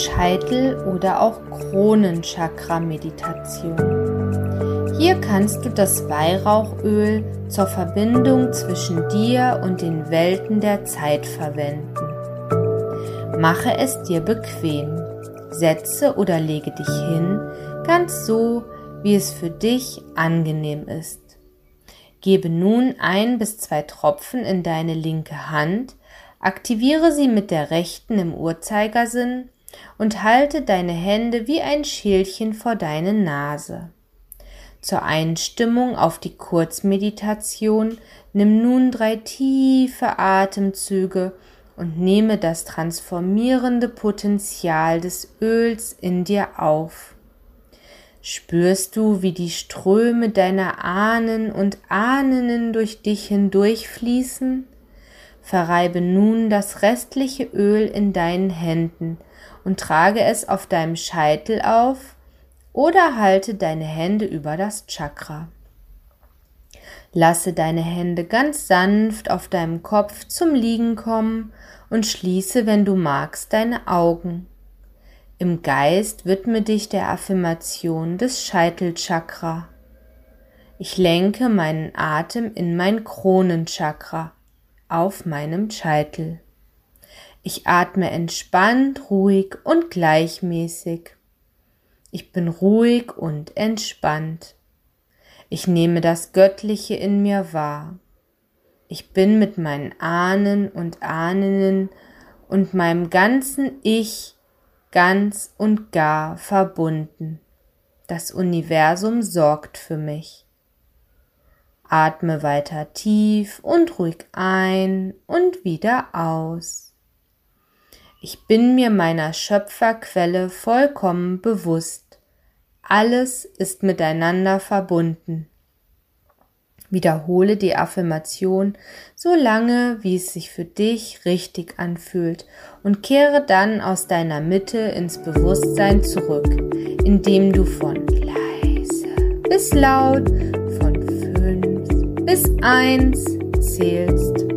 Scheitel- oder auch Kronenchakra-Meditation. Hier kannst du das Weihrauchöl zur Verbindung zwischen dir und den Welten der Zeit verwenden. Mache es dir bequem. Setze oder lege dich hin, ganz so, wie es für dich angenehm ist. Gebe nun ein bis zwei Tropfen in deine linke Hand, aktiviere sie mit der rechten im Uhrzeigersinn und halte deine Hände wie ein Schälchen vor deine Nase. Zur Einstimmung auf die Kurzmeditation nimm nun drei tiefe Atemzüge und nehme das transformierende Potenzial des Öls in dir auf. Spürst du, wie die Ströme deiner Ahnen und Ahnen durch dich hindurchfließen? Verreibe nun das restliche Öl in deinen Händen und trage es auf deinem Scheitel auf oder halte deine Hände über das Chakra. Lasse deine Hände ganz sanft auf deinem Kopf zum Liegen kommen und schließe, wenn du magst, deine Augen. Im Geist widme dich der Affirmation des Scheitelchakra. Ich lenke meinen Atem in mein Kronenchakra auf meinem Scheitel. Ich atme entspannt, ruhig und gleichmäßig. Ich bin ruhig und entspannt. Ich nehme das Göttliche in mir wahr. Ich bin mit meinen Ahnen und Ahnen und meinem ganzen Ich ganz und gar verbunden. Das Universum sorgt für mich. Atme weiter tief und ruhig ein und wieder aus. Ich bin mir meiner Schöpferquelle vollkommen bewusst. Alles ist miteinander verbunden. Wiederhole die Affirmation so lange, wie es sich für dich richtig anfühlt und kehre dann aus deiner Mitte ins Bewusstsein zurück, indem du von leise bis laut, bis eins zählst